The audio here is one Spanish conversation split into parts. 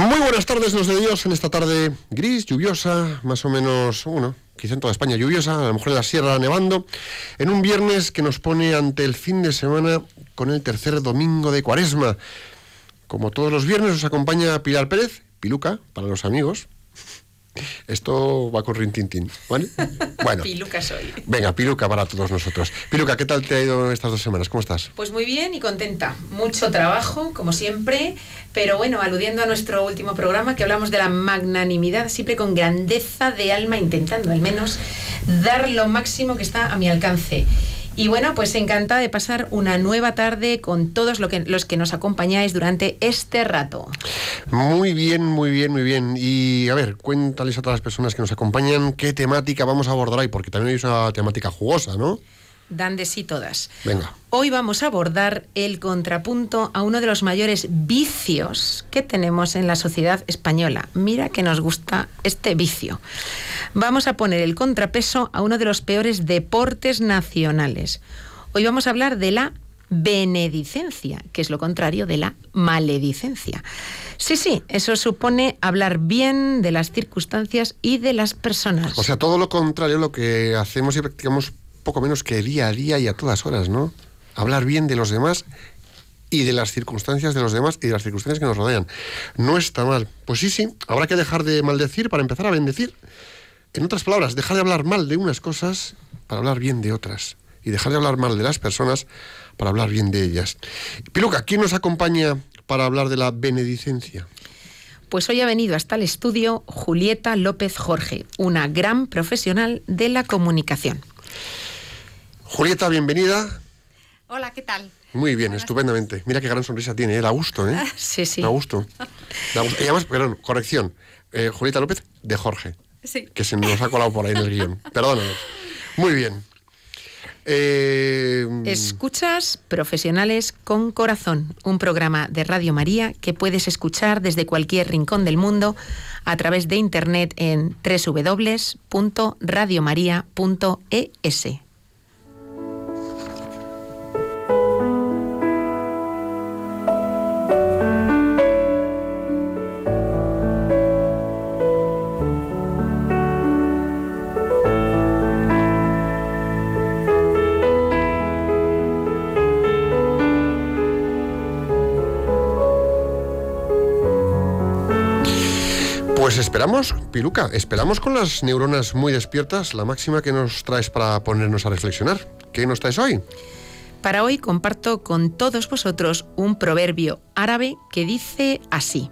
Muy buenas tardes, los de Dios, en esta tarde gris, lluviosa, más o menos, bueno, quizá en toda España lluviosa, a lo mejor en la sierra nevando, en un viernes que nos pone ante el fin de semana con el tercer domingo de cuaresma. Como todos los viernes nos acompaña Pilar Pérez, Piluca, para los amigos, esto va con rintintín, ¿vale? Bueno. Piluca soy. Venga, Piluca para todos nosotros. Piluca, ¿qué tal te ha ido estas dos semanas? ¿Cómo estás? Pues muy bien y contenta. Mucho trabajo, como siempre, pero bueno, aludiendo a nuestro último programa que hablamos de la magnanimidad, siempre con grandeza de alma, intentando al menos dar lo máximo que está a mi alcance. Y bueno, pues encantada de pasar una nueva tarde con todos los que nos acompañáis durante este rato. Muy bien, muy bien, muy bien. Y a ver, cuéntales a todas las personas que nos acompañan qué temática vamos a abordar hoy, porque también hay una temática jugosa, ¿no? Dan de sí todas. Venga. Hoy vamos a abordar el contrapunto a uno de los mayores vicios que tenemos en la sociedad española. Mira que nos gusta este vicio. Vamos a poner el contrapeso a uno de los peores deportes nacionales. Hoy vamos a hablar de la benedicencia, que es lo contrario de la maledicencia. Sí, sí, eso supone hablar bien de las circunstancias y de las personas. O sea, todo lo contrario a lo que hacemos y practicamos poco menos que día a día y a todas horas, ¿no? Hablar bien de los demás y de las circunstancias de los demás y de las circunstancias que nos rodean. No está mal. Pues sí, sí, habrá que dejar de maldecir para empezar a bendecir. En otras palabras, dejar de hablar mal de unas cosas para hablar bien de otras. Y dejar de hablar mal de las personas para hablar bien de ellas. Piluca, ¿quién nos acompaña para hablar de la benedicencia? Pues hoy ha venido hasta el estudio Julieta López Jorge, una gran profesional de la comunicación. Julieta, bienvenida. Hola, ¿qué tal? Muy bien, estupendamente. Mira qué gran sonrisa tiene, ¿eh? da gusto, ¿eh? Sí, sí. Da gusto. Da gusto. Y además, perdón, corrección. Eh, Julieta López de Jorge. Sí. Que se nos ha colado por ahí en el guion. Perdónanos. Muy bien. Eh, Escuchas Profesionales con Corazón, un programa de Radio María que puedes escuchar desde cualquier rincón del mundo a través de internet en www.radiomaria.es. Pues esperamos, Piluca, esperamos con las neuronas muy despiertas la máxima que nos traes para ponernos a reflexionar. ¿Qué nos traes hoy? Para hoy comparto con todos vosotros un proverbio árabe que dice así.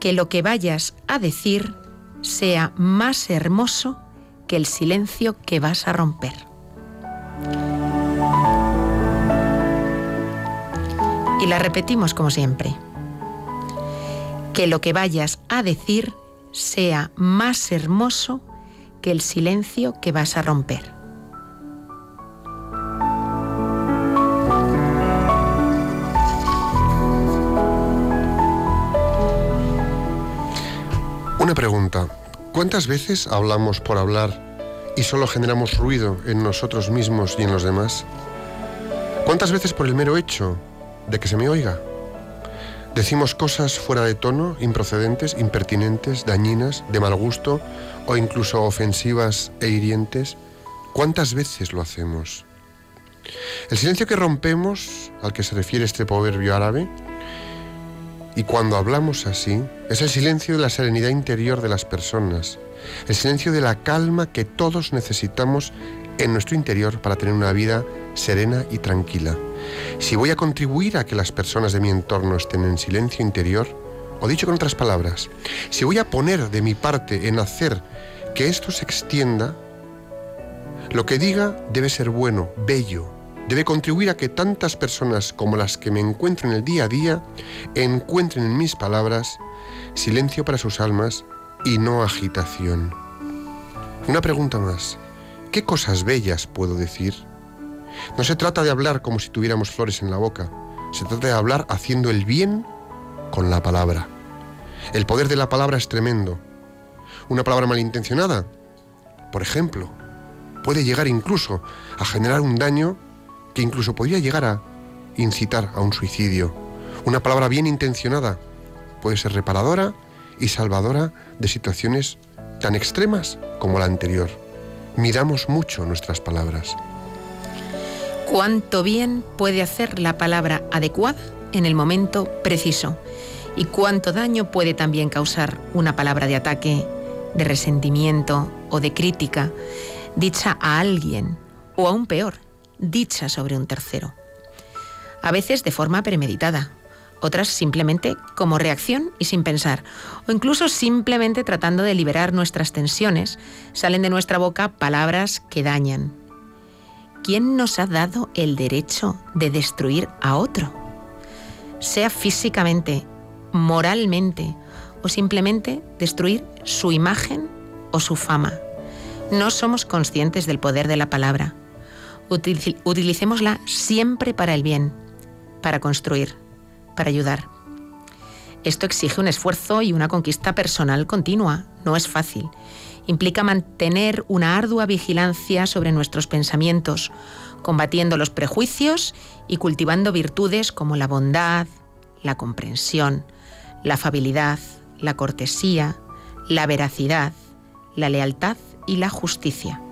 Que lo que vayas a decir sea más hermoso que el silencio que vas a romper. Y la repetimos como siempre que lo que vayas a decir sea más hermoso que el silencio que vas a romper. Una pregunta. ¿Cuántas veces hablamos por hablar y solo generamos ruido en nosotros mismos y en los demás? ¿Cuántas veces por el mero hecho de que se me oiga? Decimos cosas fuera de tono, improcedentes, impertinentes, dañinas, de mal gusto o incluso ofensivas e hirientes. ¿Cuántas veces lo hacemos? El silencio que rompemos, al que se refiere este proverbio árabe, y cuando hablamos así, es el silencio de la serenidad interior de las personas, el silencio de la calma que todos necesitamos en nuestro interior para tener una vida serena y tranquila. Si voy a contribuir a que las personas de mi entorno estén en silencio interior, o dicho con otras palabras, si voy a poner de mi parte en hacer que esto se extienda, lo que diga debe ser bueno, bello, debe contribuir a que tantas personas como las que me encuentro en el día a día encuentren en mis palabras silencio para sus almas y no agitación. Una pregunta más. ¿Qué cosas bellas puedo decir? No se trata de hablar como si tuviéramos flores en la boca. Se trata de hablar haciendo el bien con la palabra. El poder de la palabra es tremendo. Una palabra malintencionada, por ejemplo, puede llegar incluso a generar un daño que incluso podría llegar a incitar a un suicidio. Una palabra bien intencionada puede ser reparadora y salvadora de situaciones tan extremas como la anterior. Miramos mucho nuestras palabras. Cuánto bien puede hacer la palabra adecuada en el momento preciso y cuánto daño puede también causar una palabra de ataque, de resentimiento o de crítica dicha a alguien o aún peor, dicha sobre un tercero. A veces de forma premeditada, otras simplemente como reacción y sin pensar, o incluso simplemente tratando de liberar nuestras tensiones, salen de nuestra boca palabras que dañan. ¿Quién nos ha dado el derecho de destruir a otro? Sea físicamente, moralmente o simplemente destruir su imagen o su fama. No somos conscientes del poder de la palabra. utilicémosla siempre para el bien, para construir para ayudar. Esto exige un esfuerzo y una conquista personal continua. No es fácil. Implica mantener una ardua vigilancia sobre nuestros pensamientos, combatiendo los prejuicios y cultivando virtudes como la bondad, la comprensión, la afabilidad, la cortesía, la veracidad, la lealtad y la justicia.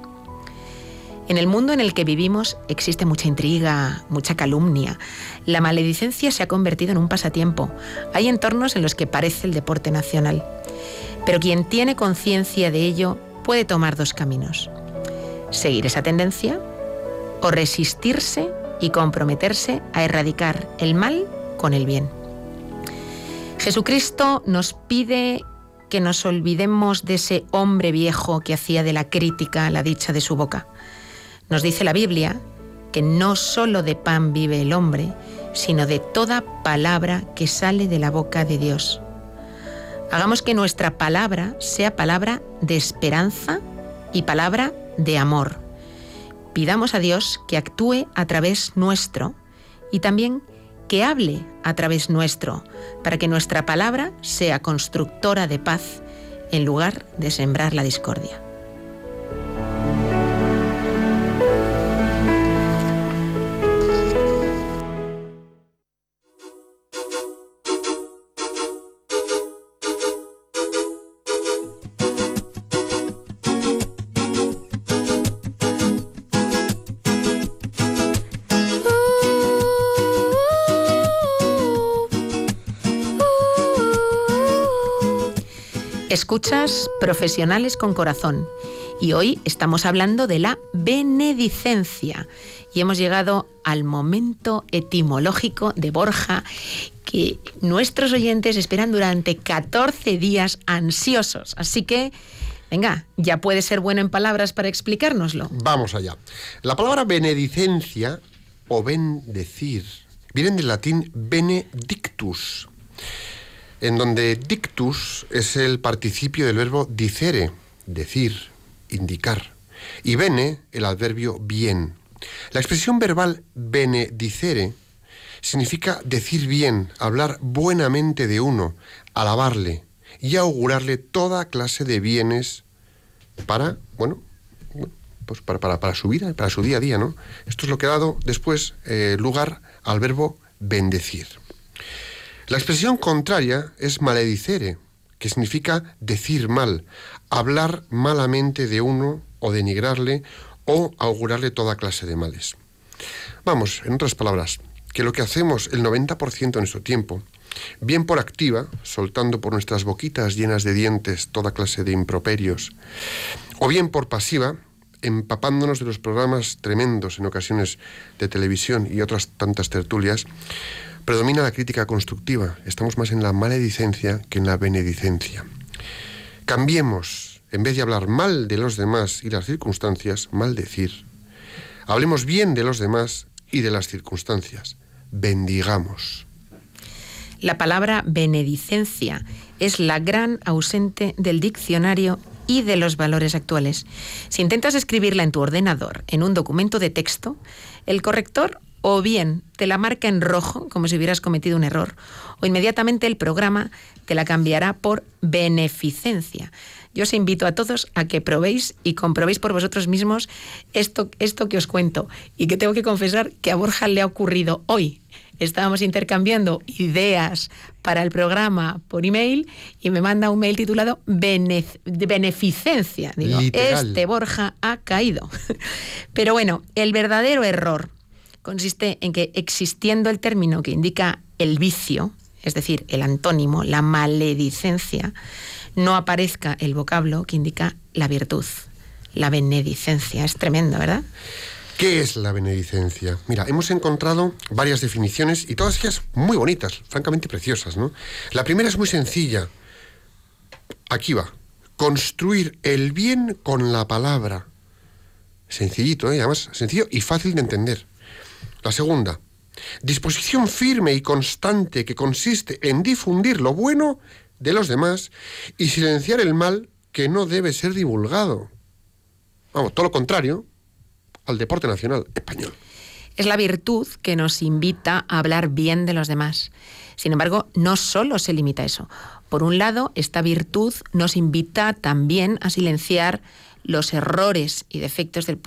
En el mundo en el que vivimos existe mucha intriga, mucha calumnia. La maledicencia se ha convertido en un pasatiempo. Hay entornos en los que parece el deporte nacional. Pero quien tiene conciencia de ello puede tomar dos caminos. Seguir esa tendencia o resistirse y comprometerse a erradicar el mal con el bien. Jesucristo nos pide que nos olvidemos de ese hombre viejo que hacía de la crítica la dicha de su boca. Nos dice la Biblia que no solo de pan vive el hombre, sino de toda palabra que sale de la boca de Dios. Hagamos que nuestra palabra sea palabra de esperanza y palabra de amor. Pidamos a Dios que actúe a través nuestro y también que hable a través nuestro, para que nuestra palabra sea constructora de paz en lugar de sembrar la discordia. Escuchas Profesionales con Corazón y hoy estamos hablando de la benedicencia y hemos llegado al momento etimológico de Borja que nuestros oyentes esperan durante 14 días ansiosos. Así que, venga, ya puede ser bueno en palabras para explicárnoslo. Vamos allá. La palabra benedicencia o bendecir viene del latín benedictus en donde dictus es el participio del verbo dicere, decir, indicar, y bene el adverbio bien. La expresión verbal benedicere significa decir bien, hablar buenamente de uno, alabarle y augurarle toda clase de bienes para, bueno, pues para, para, su vida, para su día a día, ¿no? Esto es lo que ha dado después eh, lugar al verbo bendecir. La expresión contraria es maledicere, que significa decir mal, hablar malamente de uno o denigrarle o augurarle toda clase de males. Vamos, en otras palabras, que lo que hacemos el 90% de nuestro tiempo, bien por activa, soltando por nuestras boquitas llenas de dientes toda clase de improperios, o bien por pasiva, empapándonos de los programas tremendos en ocasiones de televisión y otras tantas tertulias, Predomina la crítica constructiva. Estamos más en la maledicencia que en la benedicencia. Cambiemos, en vez de hablar mal de los demás y las circunstancias, maldecir. Hablemos bien de los demás y de las circunstancias. Bendigamos. La palabra benedicencia es la gran ausente del diccionario y de los valores actuales. Si intentas escribirla en tu ordenador, en un documento de texto, el corrector o bien te la marca en rojo, como si hubieras cometido un error, o inmediatamente el programa te la cambiará por beneficencia. Yo os invito a todos a que probéis y comprobéis por vosotros mismos esto, esto que os cuento y que tengo que confesar que a Borja le ha ocurrido hoy. Estábamos intercambiando ideas para el programa por email y me manda un mail titulado Beneficencia. Digo, este Borja ha caído. Pero bueno, el verdadero error consiste en que existiendo el término que indica el vicio, es decir, el antónimo, la maledicencia, no aparezca el vocablo que indica la virtud, la benedicencia. Es tremendo, ¿verdad? ¿Qué es la benedicencia? Mira, hemos encontrado varias definiciones y todas ellas muy bonitas, francamente preciosas, ¿no? La primera es muy sencilla. Aquí va. Construir el bien con la palabra. Sencillito, ¿eh? además sencillo y fácil de entender. La segunda, disposición firme y constante que consiste en difundir lo bueno de los demás y silenciar el mal que no debe ser divulgado. Vamos, todo lo contrario al deporte nacional español. Es la virtud que nos invita a hablar bien de los demás. Sin embargo, no solo se limita a eso. Por un lado, esta virtud nos invita también a silenciar los errores y defectos del,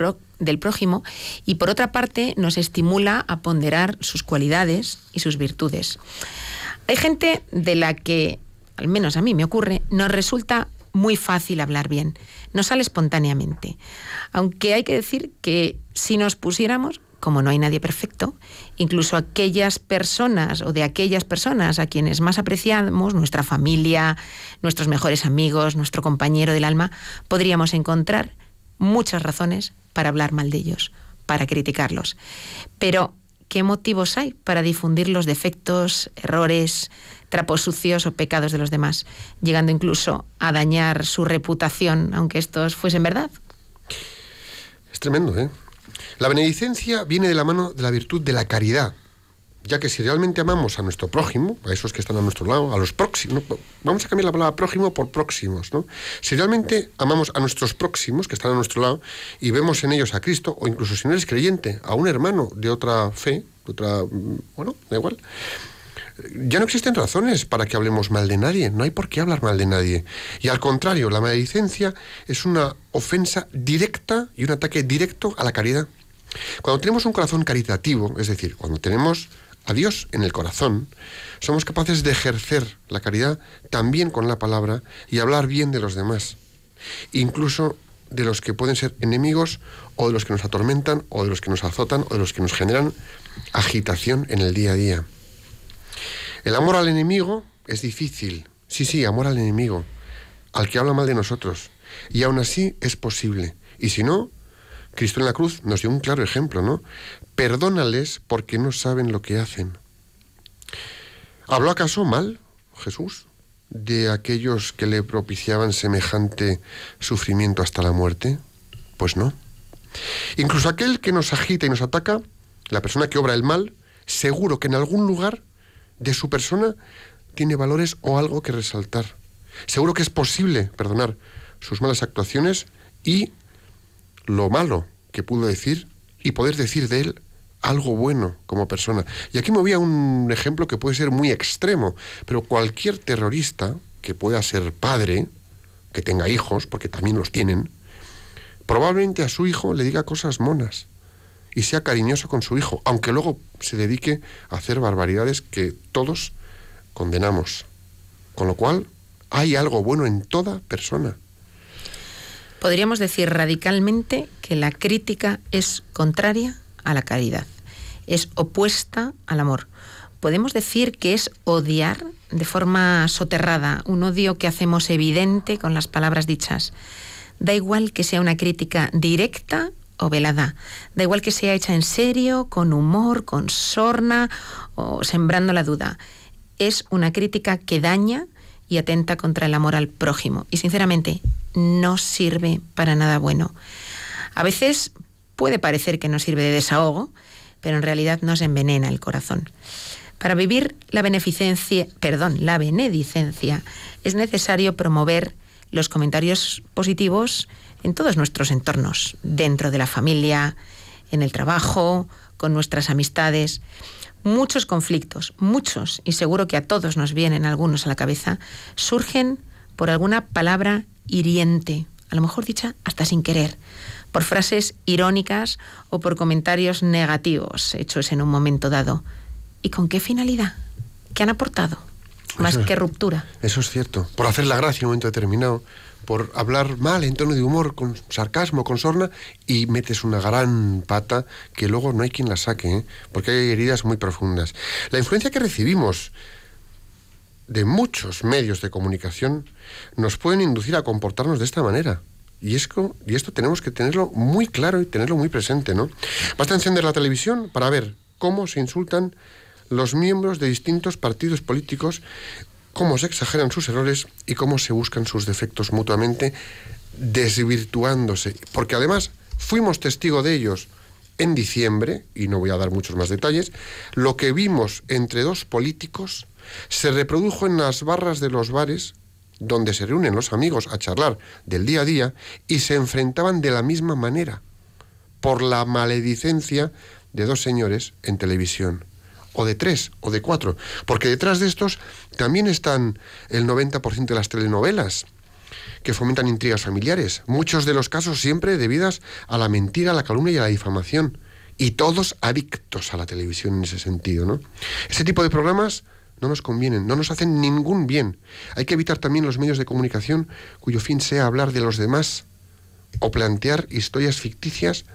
del prójimo y por otra parte nos estimula a ponderar sus cualidades y sus virtudes. Hay gente de la que, al menos a mí me ocurre, nos resulta muy fácil hablar bien, nos sale espontáneamente. Aunque hay que decir que si nos pusiéramos, como no hay nadie perfecto, incluso aquellas personas o de aquellas personas a quienes más apreciamos, nuestra familia, nuestros mejores amigos, nuestro compañero del alma, podríamos encontrar muchas razones para hablar mal de ellos, para criticarlos. Pero, ¿qué motivos hay para difundir los defectos, errores, trapos sucios o pecados de los demás, llegando incluso a dañar su reputación, aunque estos fuesen verdad? Es tremendo, ¿eh? La benedicencia viene de la mano de la virtud de la caridad, ya que si realmente amamos a nuestro prójimo, a esos que están a nuestro lado, a los próximos, vamos a cambiar la palabra prójimo por próximos, ¿no? Si realmente amamos a nuestros próximos que están a nuestro lado y vemos en ellos a Cristo, o incluso si no eres creyente, a un hermano de otra fe, de otra, mm, bueno, da igual, ya no existen razones para que hablemos mal de nadie, no hay por qué hablar mal de nadie. Y al contrario, la maledicencia es una ofensa directa y un ataque directo a la caridad. Cuando tenemos un corazón caritativo, es decir, cuando tenemos a Dios en el corazón, somos capaces de ejercer la caridad también con la palabra y hablar bien de los demás, incluso de los que pueden ser enemigos o de los que nos atormentan o de los que nos azotan o de los que nos generan agitación en el día a día. El amor al enemigo es difícil, sí, sí, amor al enemigo, al que habla mal de nosotros, y aún así es posible. Y si no, Cristo en la cruz nos dio un claro ejemplo, ¿no? Perdónales porque no saben lo que hacen. ¿Habló acaso mal Jesús de aquellos que le propiciaban semejante sufrimiento hasta la muerte? Pues no. Incluso aquel que nos agita y nos ataca, la persona que obra el mal, seguro que en algún lugar de su persona tiene valores o algo que resaltar. Seguro que es posible perdonar sus malas actuaciones y lo malo que pudo decir y poder decir de él algo bueno como persona. Y aquí me voy a un ejemplo que puede ser muy extremo, pero cualquier terrorista que pueda ser padre, que tenga hijos, porque también los tienen, probablemente a su hijo le diga cosas monas y sea cariñoso con su hijo, aunque luego se dedique a hacer barbaridades que todos condenamos. Con lo cual, hay algo bueno en toda persona. Podríamos decir radicalmente que la crítica es contraria a la caridad, es opuesta al amor. Podemos decir que es odiar de forma soterrada, un odio que hacemos evidente con las palabras dichas. Da igual que sea una crítica directa o velada, da igual que sea hecha en serio, con humor, con sorna o sembrando la duda. Es una crítica que daña y atenta contra el amor al prójimo. Y sinceramente, no sirve para nada bueno. A veces puede parecer que no sirve de desahogo, pero en realidad nos envenena el corazón. Para vivir la beneficencia, perdón, la benedicencia, es necesario promover los comentarios positivos en todos nuestros entornos, dentro de la familia, en el trabajo, con nuestras amistades. Muchos conflictos, muchos, y seguro que a todos nos vienen algunos a la cabeza, surgen por alguna palabra hiriente, a lo mejor dicha hasta sin querer, por frases irónicas o por comentarios negativos hechos en un momento dado. ¿Y con qué finalidad? ¿Qué han aportado? Más que ruptura. Eso es cierto. Por hacer la gracia en un momento determinado, por hablar mal en tono de humor, con sarcasmo, con sorna, y metes una gran pata que luego no hay quien la saque, ¿eh? porque hay heridas muy profundas. La influencia que recibimos de muchos medios de comunicación nos pueden inducir a comportarnos de esta manera. Y, esto, y esto tenemos que tenerlo muy claro y tenerlo muy presente, ¿no? Basta encender la televisión para ver cómo se insultan los miembros de distintos partidos políticos, cómo se exageran sus errores y cómo se buscan sus defectos mutuamente, desvirtuándose. Porque además fuimos testigo de ellos en diciembre, y no voy a dar muchos más detalles, lo que vimos entre dos políticos se reprodujo en las barras de los bares donde se reúnen los amigos a charlar del día a día y se enfrentaban de la misma manera por la maledicencia de dos señores en televisión o de tres, o de cuatro, porque detrás de estos también están el 90% de las telenovelas que fomentan intrigas familiares, muchos de los casos siempre debidas a la mentira, a la calumnia y a la difamación, y todos adictos a la televisión en ese sentido, ¿no? Ese tipo de programas no nos convienen, no nos hacen ningún bien. Hay que evitar también los medios de comunicación cuyo fin sea hablar de los demás o plantear historias ficticias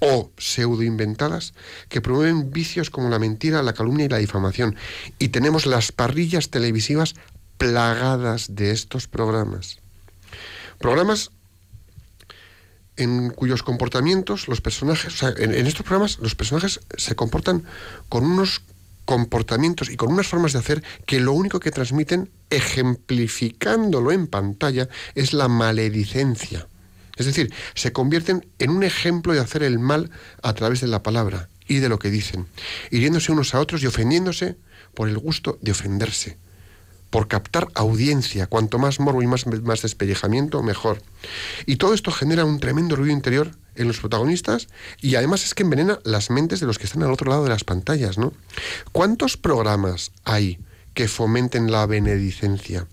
o pseudo-inventadas que promueven vicios como la mentira, la calumnia y la difamación. Y tenemos las parrillas televisivas plagadas de estos programas. Programas en cuyos comportamientos los personajes, o sea, en, en, estos programas los personajes se comportan con unos comportamientos y con unas formas de hacer que lo único que transmiten, ejemplificándolo en pantalla, es la maledicencia. Es decir, se convierten en un ejemplo de hacer el mal a través de la palabra y de lo que dicen, hiriéndose unos a otros y ofendiéndose por el gusto de ofenderse, por captar audiencia, cuanto más morbo y más, más despellejamiento, mejor. Y todo esto genera un tremendo ruido interior en los protagonistas y además es que envenena las mentes de los que están al otro lado de las pantallas, ¿no? ¿Cuántos programas hay que fomenten la benedicencia,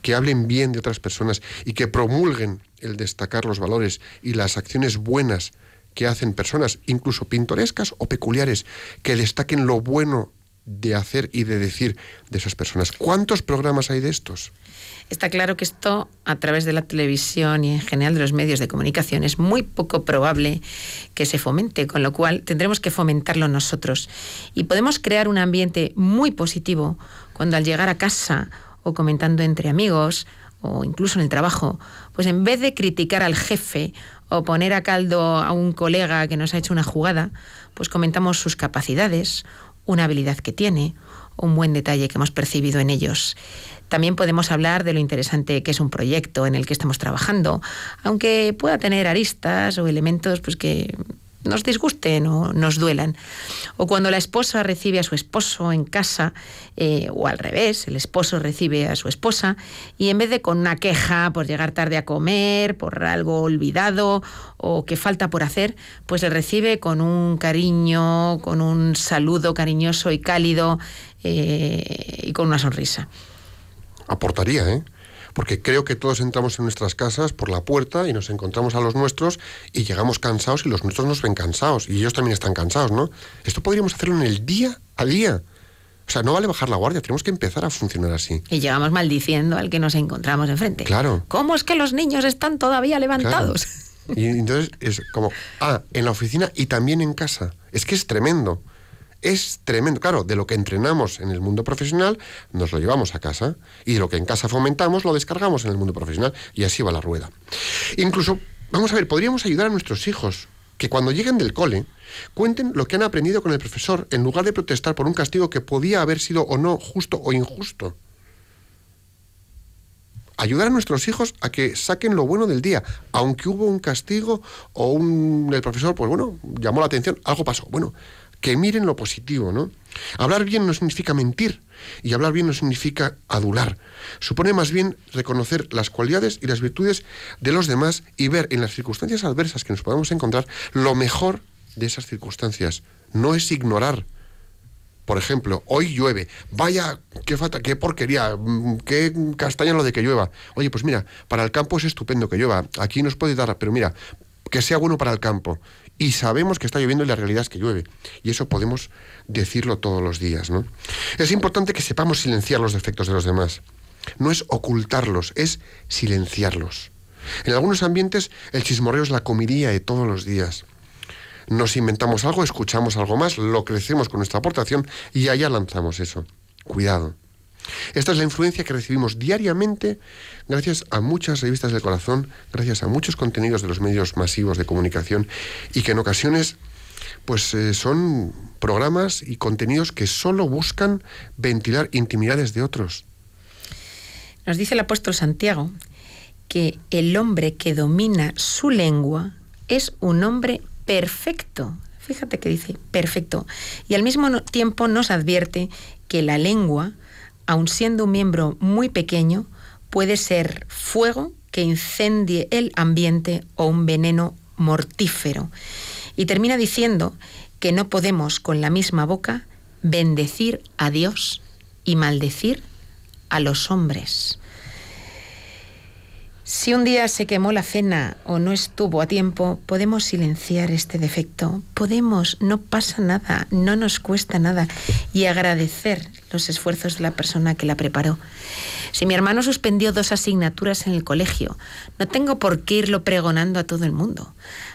que hablen bien de otras personas y que promulguen el destacar los valores y las acciones buenas que hacen personas, incluso pintorescas o peculiares, que destaquen lo bueno de hacer y de decir de esas personas? ¿Cuántos programas hay de estos? Está claro que esto, a través de la televisión y en general de los medios de comunicación, es muy poco probable que se fomente, con lo cual tendremos que fomentarlo nosotros. Y podemos crear un ambiente muy positivo cuando al llegar a casa o comentando entre amigos o incluso en el trabajo, pues en vez de criticar al jefe o poner a caldo a un colega que nos ha hecho una jugada, pues comentamos sus capacidades, una habilidad que tiene, un buen detalle que hemos percibido en ellos. También podemos hablar de lo interesante que es un proyecto en el que estamos trabajando, aunque pueda tener aristas o elementos pues, que nos disgusten o nos duelan. O cuando la esposa recibe a su esposo en casa, eh, o al revés, el esposo recibe a su esposa, y en vez de con una queja por llegar tarde a comer, por algo olvidado o que falta por hacer, pues le recibe con un cariño, con un saludo cariñoso y cálido eh, y con una sonrisa aportaría, ¿eh? Porque creo que todos entramos en nuestras casas por la puerta y nos encontramos a los nuestros y llegamos cansados y los nuestros nos ven cansados y ellos también están cansados, ¿no? Esto podríamos hacerlo en el día a día. O sea, no vale bajar la guardia, tenemos que empezar a funcionar así. Y llegamos maldiciendo al que nos encontramos enfrente. Claro. ¿Cómo es que los niños están todavía levantados? Y entonces es como, ah, en la oficina y también en casa. Es que es tremendo es tremendo. Claro, de lo que entrenamos en el mundo profesional, nos lo llevamos a casa. Y de lo que en casa fomentamos, lo descargamos en el mundo profesional. Y así va la rueda. Incluso, vamos a ver, podríamos ayudar a nuestros hijos que cuando lleguen del cole cuenten lo que han aprendido con el profesor en lugar de protestar por un castigo que podía haber sido o no justo o injusto. Ayudar a nuestros hijos a que saquen lo bueno del día, aunque hubo un castigo o un el profesor pues bueno, llamó la atención, algo pasó. Bueno, que miren lo positivo, ¿no? Hablar bien no significa mentir y hablar bien no significa adular. Supone más bien reconocer las cualidades y las virtudes de los demás y ver en las circunstancias adversas que nos podamos encontrar lo mejor de esas circunstancias. No es ignorar. Por ejemplo, hoy llueve. Vaya, qué falta, qué porquería, mm, qué castaña lo de que llueva. Oye, pues mira, para el campo es estupendo que llueva. Aquí nos puede dar, pero mira, que sea bueno para el campo. Y sabemos que está lloviendo y la realidad es que llueve. Y eso podemos decirlo todos los días, ¿no? Es importante que sepamos silenciar los defectos de los demás. No es ocultarlos, es silenciarlos. En algunos ambientes el chismorreo es la comidilla de todos los días. Nos inventamos algo, escuchamos algo más, lo crecemos con nuestra aportación y allá lanzamos eso. Cuidado. Esta es la influencia que recibimos diariamente gracias a muchas revistas del corazón, gracias a muchos contenidos de los medios masivos de comunicación y que en ocasiones pues eh, son programas y contenidos que solo buscan ventilar intimidades de otros. Nos dice el apóstol Santiago que el hombre que domina su lengua es un hombre perfecto. Fíjate que dice perfecto. Y al mismo tiempo nos advierte que la lengua, aun siendo un miembro muy pequeño, puede ser fuego que incendie el ambiente o un veneno mortífero. Y termina diciendo que no podemos con la misma boca bendecir a Dios y maldecir a los hombres. Si un día se quemó la cena o no estuvo a tiempo, podemos silenciar este defecto. Podemos, no pasa nada, no nos cuesta nada. Y agradecer los esfuerzos de la persona que la preparó. Si mi hermano suspendió dos asignaturas en el colegio, no tengo por qué irlo pregonando a todo el mundo.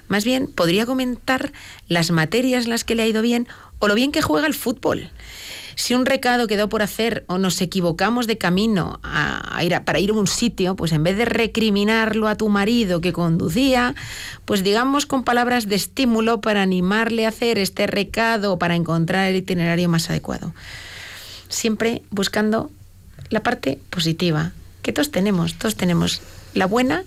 Más bien, podría comentar las materias las que le ha ido bien o lo bien que juega el fútbol. Si un recado quedó por hacer o nos equivocamos de camino a, ir para ir a un sitio, pues en vez de recriminarlo a tu marido que conducía, pues digamos con palabras de estímulo para animarle a hacer este recado para encontrar el itinerario más adecuado. Siempre buscando la parte positiva, que todos tenemos, todos tenemos la buena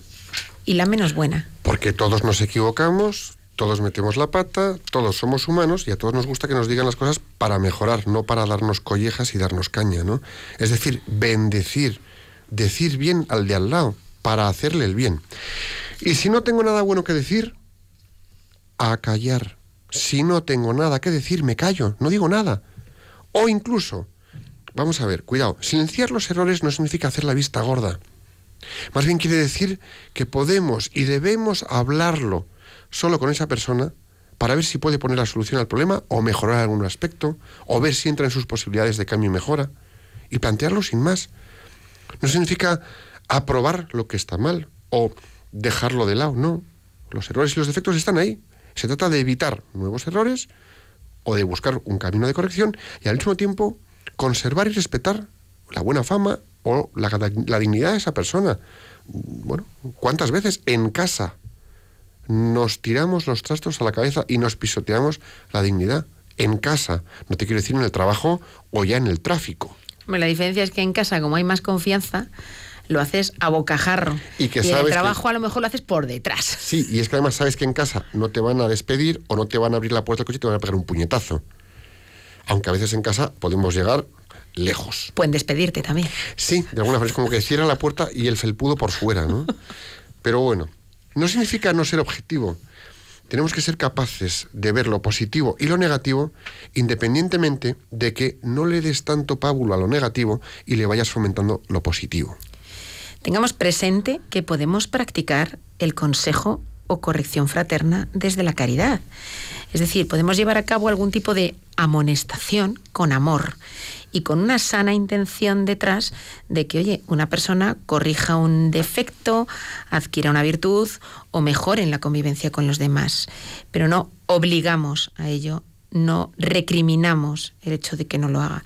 y la menos buena. Porque todos nos equivocamos, todos metemos la pata, todos somos humanos y a todos nos gusta que nos digan las cosas para mejorar, no para darnos collejas y darnos caña, ¿no? Es decir, bendecir, decir bien al de al lado, para hacerle el bien. Y si no tengo nada bueno que decir, a callar. Si no tengo nada que decir, me callo, no digo nada. O incluso, vamos a ver, cuidado, silenciar los errores no significa hacer la vista gorda. Más bien quiere decir que podemos y debemos hablarlo solo con esa persona para ver si puede poner la solución al problema o mejorar algún aspecto, o ver si entra en sus posibilidades de cambio y mejora, y plantearlo sin más. No significa aprobar lo que está mal o dejarlo de lado, no. Los errores y los defectos están ahí. Se trata de evitar nuevos errores o de buscar un camino de corrección y al mismo tiempo conservar y respetar la buena fama o la, la dignidad de esa persona. Bueno, ¿cuántas veces en casa nos tiramos los trastos a la cabeza y nos pisoteamos la dignidad. En casa, no te quiero decir en el trabajo o ya en el tráfico. la diferencia es que en casa, como hay más confianza, lo haces a bocajarro. Y que en el trabajo a lo mejor lo haces por detrás. Sí, y es que además sabes que en casa no te van a despedir o no te van a abrir la puerta del coche y te van a pegar un puñetazo. Aunque a veces en casa podemos llegar lejos. Pueden despedirte también. Sí, de alguna manera es como que cierra la puerta y el felpudo por fuera, ¿no? Pero bueno, no significa no ser objetivo. Tenemos que ser capaces de ver lo positivo y lo negativo independientemente de que no le des tanto pábulo a lo negativo y le vayas fomentando lo positivo. Tengamos presente que podemos practicar el consejo o corrección fraterna desde la caridad. Es decir, podemos llevar a cabo algún tipo de amonestación con amor y con una sana intención detrás de que, oye, una persona corrija un defecto, adquiera una virtud o mejore en la convivencia con los demás. Pero no obligamos a ello, no recriminamos el hecho de que no lo haga.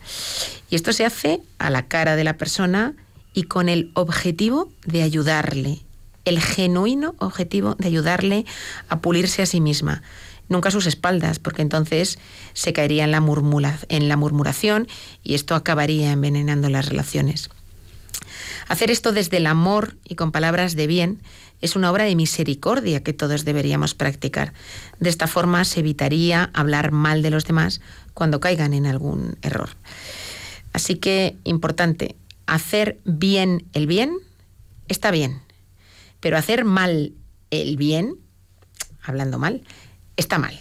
Y esto se hace a la cara de la persona y con el objetivo de ayudarle, el genuino objetivo de ayudarle a pulirse a sí misma nunca a sus espaldas, porque entonces se caería en la, en la murmuración y esto acabaría envenenando las relaciones. Hacer esto desde el amor y con palabras de bien es una obra de misericordia que todos deberíamos practicar. De esta forma se evitaría hablar mal de los demás cuando caigan en algún error. Así que, importante, hacer bien el bien está bien, pero hacer mal el bien, hablando mal, está mal.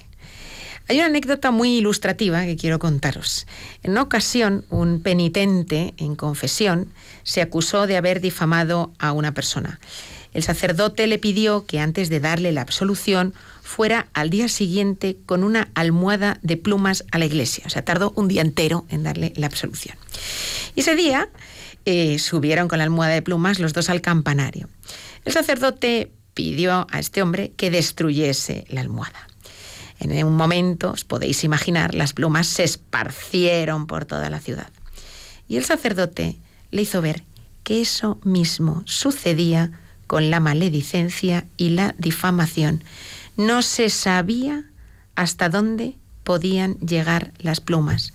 Hay una anécdota muy ilustrativa que quiero contaros. En una ocasión, un penitente en confesión se acusó de haber difamado a una persona. El sacerdote le pidió que antes de darle la absolución fuera al día siguiente con una almohada de plumas a la iglesia. O sea, tardó un día entero en darle la absolución. Y ese día eh, subieron con la almohada de plumas los dos al campanario. El sacerdote pidió a este hombre que destruyese la almohada. En un momento, os podéis imaginar, las plumas se esparcieron por toda la ciudad. Y el sacerdote le hizo ver que eso mismo sucedía con la maledicencia y la difamación. No se sabía hasta dónde podían llegar las plumas.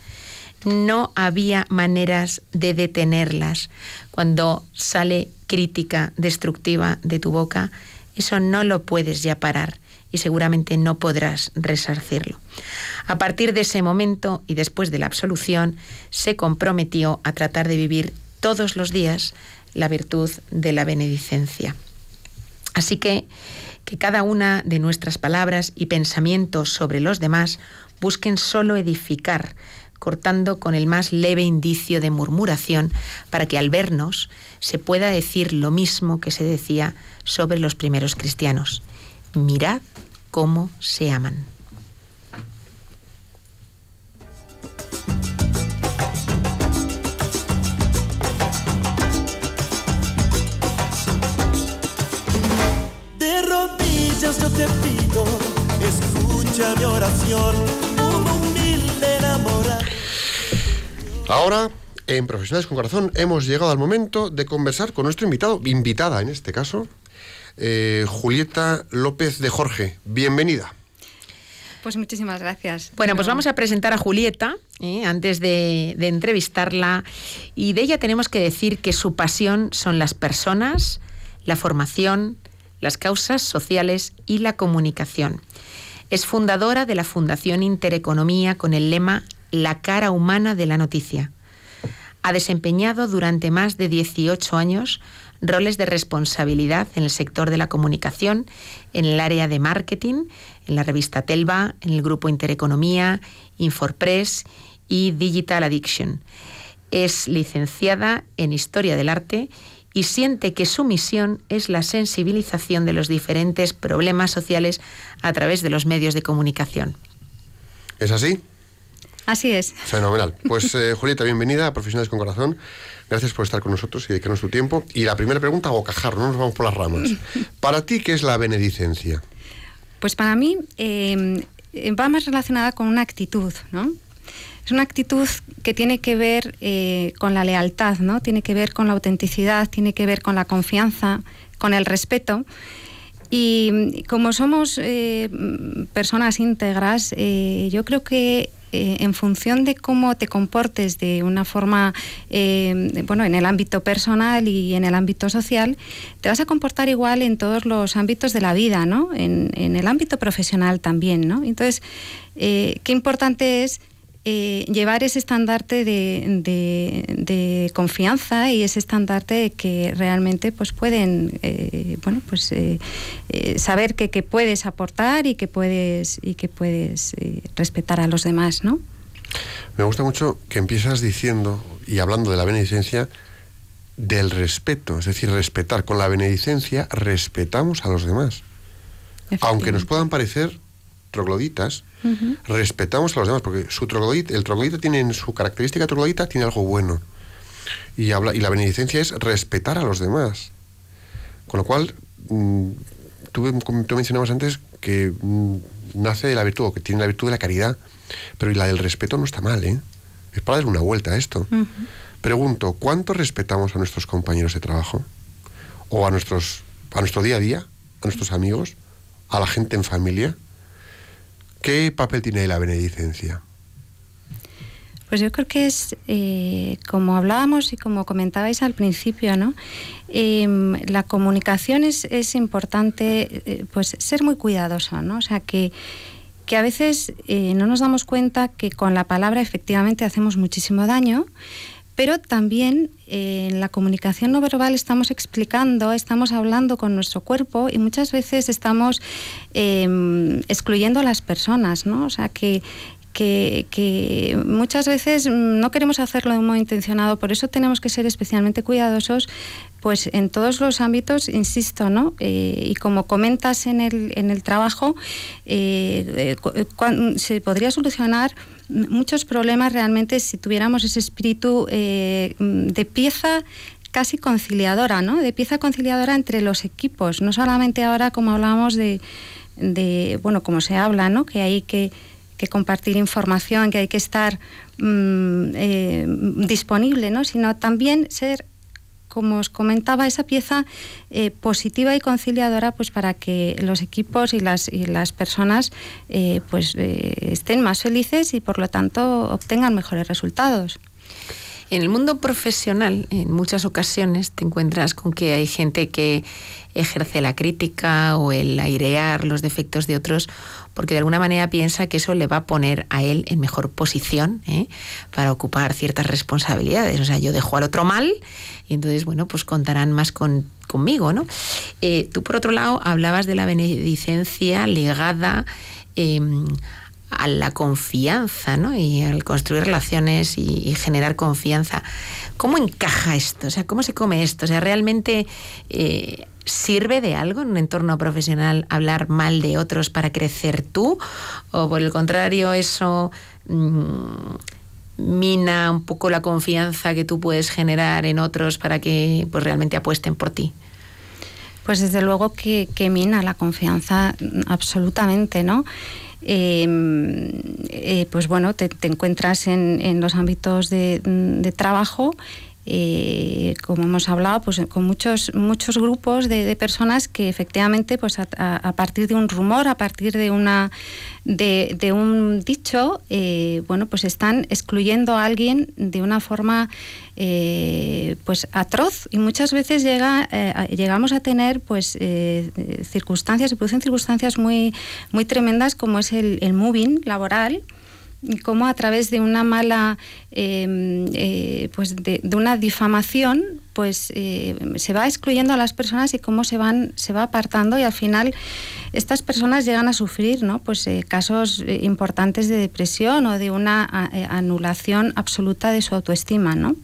No había maneras de detenerlas. Cuando sale crítica destructiva de tu boca, eso no lo puedes ya parar y seguramente no podrás resarcirlo. A partir de ese momento y después de la absolución, se comprometió a tratar de vivir todos los días la virtud de la benedicencia. Así que que cada una de nuestras palabras y pensamientos sobre los demás busquen solo edificar, cortando con el más leve indicio de murmuración, para que al vernos se pueda decir lo mismo que se decía sobre los primeros cristianos. Mirad cómo se aman. De rodillas yo te pido, escucha mi oración, un humilde enamorado. Ahora, en Profesionales con Corazón, hemos llegado al momento de conversar con nuestro invitado, invitada en este caso, eh, Julieta López de Jorge. Bienvenida. Pues muchísimas gracias. Bueno, pues vamos a presentar a Julieta ¿eh? antes de, de entrevistarla. Y de ella tenemos que decir que su pasión son las personas, la formación, las causas sociales y la comunicación. Es fundadora de la Fundación Intereconomía con el lema La cara humana de la noticia. Ha desempeñado durante más de 18 años roles de responsabilidad en el sector de la comunicación, en el área de marketing, en la revista Telva, en el grupo Intereconomía, Inforpress y Digital Addiction. Es licenciada en Historia del Arte y siente que su misión es la sensibilización de los diferentes problemas sociales a través de los medios de comunicación. ¿Es así? Así es. Fenomenal. Pues eh, Julieta, bienvenida a Profesionales con Corazón. Gracias por estar con nosotros y dedicarnos tu tiempo. Y la primera pregunta, bocajarro, no nos vamos por las ramas. Para ti, ¿qué es la benedicencia? Pues para mí eh, va más relacionada con una actitud, ¿no? Es una actitud que tiene que ver eh, con la lealtad, ¿no? Tiene que ver con la autenticidad, tiene que ver con la confianza, con el respeto. Y como somos eh, personas íntegras, eh, yo creo que eh, en función de cómo te comportes de una forma, eh, bueno, en el ámbito personal y en el ámbito social, te vas a comportar igual en todos los ámbitos de la vida, ¿no? En, en el ámbito profesional también, ¿no? Entonces, eh, qué importante es eh, llevar ese estandarte de, de, de, confianza y ese estandarte de que realmente pues pueden eh, bueno pues eh, saber que, que, puedes aportar y que puedes y que puedes respetar a los demás no me gusta mucho que empiezas diciendo y hablando de la benedicencia del respeto es decir respetar con la benedicencia respetamos a los demás. Aunque nos puedan parecer trogloditas, uh -huh. respetamos a los demás, porque su troglodita, el troglodita tiene en su característica troglodita tiene algo bueno. Y, habla, y la benedicencia es respetar a los demás. Con lo cual, mmm, tú, tú, mencionabas antes que mmm, nace de la virtud, que tiene la virtud de la caridad, pero y la del respeto no está mal, ¿eh? Es para darle una vuelta a esto. Uh -huh. Pregunto, ¿cuánto respetamos a nuestros compañeros de trabajo? ¿O a, nuestros, a nuestro día a día? ¿A nuestros amigos? ¿A la gente en familia? ¿Qué papel tiene la benedicencia? Pues yo creo que es, eh, como hablábamos y como comentabais al principio, ¿no? Em, la comunicación es, es importante, eh, pues ser muy cuidadoso, ¿no? O sea, que, que a veces eh, no nos damos cuenta que con la palabra efectivamente hacemos muchísimo daño, pero también en la comunicación no verbal estamos explicando, estamos hablando con nuestro cuerpo y muchas veces estamos em, excluyendo a las personas, ¿no? O sea, que, que, muchas veces no queremos hacerlo de un modo intencionado, por eso tenemos que ser especialmente cuidadosos pues en todos los ámbitos, insisto, ¿no? Eh, y como comentas en el, en el trabajo, eh, eh, se podría solucionar muchos problemas realmente si tuviéramos ese espíritu de pieza casi conciliadora, ¿no? De pieza conciliadora entre los equipos, no solamente ahora como hablábamos de, de bueno, como se habla, ¿no? Que hay que que compartir información, que hay que estar mm, eh, disponible, ¿no? sino también ser como os comentaba, esa pieza eh, positiva y conciliadora pues para que los equipos y las, y las personas eh, pues estén más felices y por lo tanto obtengan mejores resultados. En el mundo profesional, en muchas ocasiones te encuentras con que hay gente que ejerce la crítica o el airear los defectos de otros porque de alguna manera piensa que eso le va a poner a él en mejor posición ¿eh? para ocupar ciertas responsabilidades. O sea, yo dejo al otro mal y entonces, bueno, pues contarán más con, conmigo, ¿no? Eh, tú, por otro lado, hablabas de la beneficencia ligada... Em, a la confianza, ¿no? Y al construir relaciones y, generar confianza. ¿Cómo encaja esto? O sea, ¿cómo se come esto? O sea, realmente eh, ¿Sirve de algo en un entorno profesional hablar mal de otros para crecer tú? ¿O por el contrario, eso mm, mina un poco la confianza que tú puedes generar en otros para que pues, realmente apuesten por ti? Pues desde luego que, mina la confianza absolutamente, ¿no? Em, eh, pues bueno, te, encuentras en, los ámbitos de trabajo eh, como hemos hablado, pues con muchos, muchos grupos de, personas que efectivamente, pues a, partir de un rumor, a partir de una de, un dicho, eh, bueno, pues están excluyendo a alguien de una forma eh, pues atroz. Y muchas veces llega, llegamos a tener pues circunstancias, se producen circunstancias muy, muy tremendas como es el, el moving laboral cómo a través de una mala, em, eh, pues de, una difamación, pues eh, se va excluyendo a las personas y cómo se van, se va apartando y al final estas personas llegan a sufrir, ¿no? Pues eh, casos importantes de depresión o de una anulación absoluta de su autoestima, ¿no?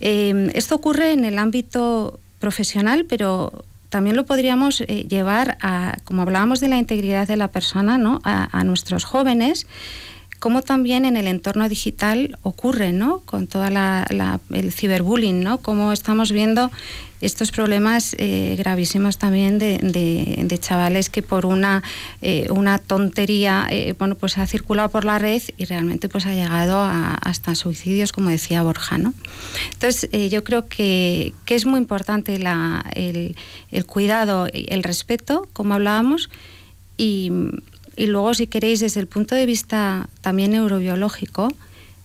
Em, esto ocurre en el ámbito profesional, pero también lo podríamos llevar a, como hablábamos de la integridad de la persona, ¿no? a, a nuestros jóvenes como también en el entorno digital ocurre, ¿no? Con toda la, el ciberbullying, ¿no? Como estamos viendo estos problemas eh, gravísimos también de, chavales que por una, eh, una tontería, eh, bueno, pues ha circulado por la red y realmente pues ha llegado hasta suicidios, como decía Borja, ¿no? Entonces, yo creo que, que, es muy importante el, el cuidado, el respeto, como hablábamos, y y luego, si queréis, desde el punto de vista también neurobiológico,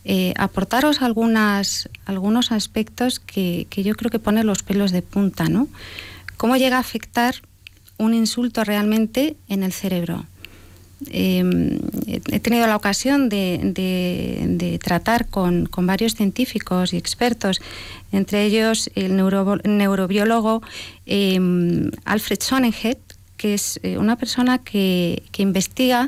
eh, aportaros algunos aspectos que, yo creo que ponen los pelos de punta, ¿no? ¿Cómo llega a afectar un insulto realmente en el cerebro? Em, he tenido la ocasión de, tratar con, varios científicos y expertos, entre ellos el neurobiólogo em, Alfred Sonnenhead, que es eh, una persona que, investiga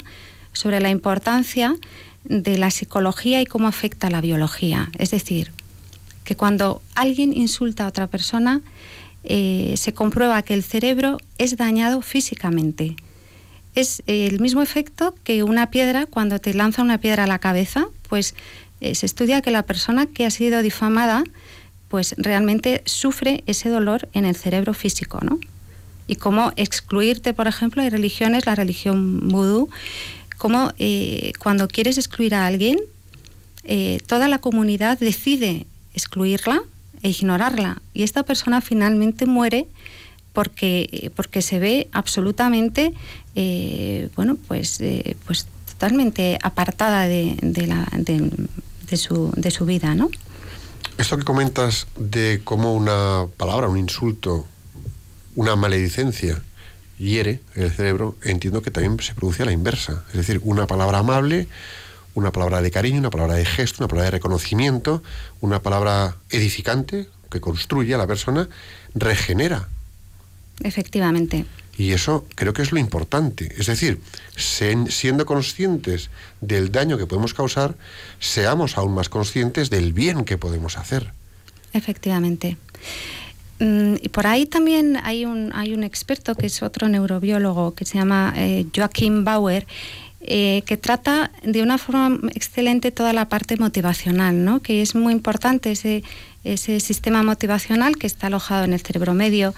sobre la importancia de la psicología y cómo afecta a la biología. Es decir, que cuando alguien insulta a otra persona, eh, se comprueba que el cerebro es dañado físicamente. Es el mismo efecto que una piedra, cuando te lanza una piedra a la cabeza, pues eh, se estudia que la persona que ha sido difamada, pues realmente sufre ese dolor en el cerebro físico, ¿no? Y cómo excluirte, por ejemplo, hay religiones, la religión vudú, cómo eh, cuando quieres excluir a alguien, eh, toda la comunidad decide excluirla e ignorarla. Y esta persona finalmente muere porque, porque se ve absolutamente, eh, bueno, pues, pues totalmente apartada de, la, de su, de su vida, ¿no? Esto que comentas de cómo una palabra, un insulto, una maledicencia hiere el cerebro, entiendo que también se produce a la inversa. Es decir, una palabra amable, una palabra de cariño, una palabra de gesto, una palabra de reconocimiento, una palabra edificante que construye a la persona, regenera. Efectivamente. Y eso creo que es lo importante. Es decir, siendo conscientes del daño que podemos causar, seamos aún más conscientes del bien que podemos hacer. Efectivamente. Mm, y por ahí también hay un, hay un experto que es otro neurobiólogo que se llama eh, Joachim Bauer, eh, que trata de una forma excelente toda la parte motivacional, ¿no? que es muy importante ese, ese sistema motivacional que está alojado en el cerebro medio,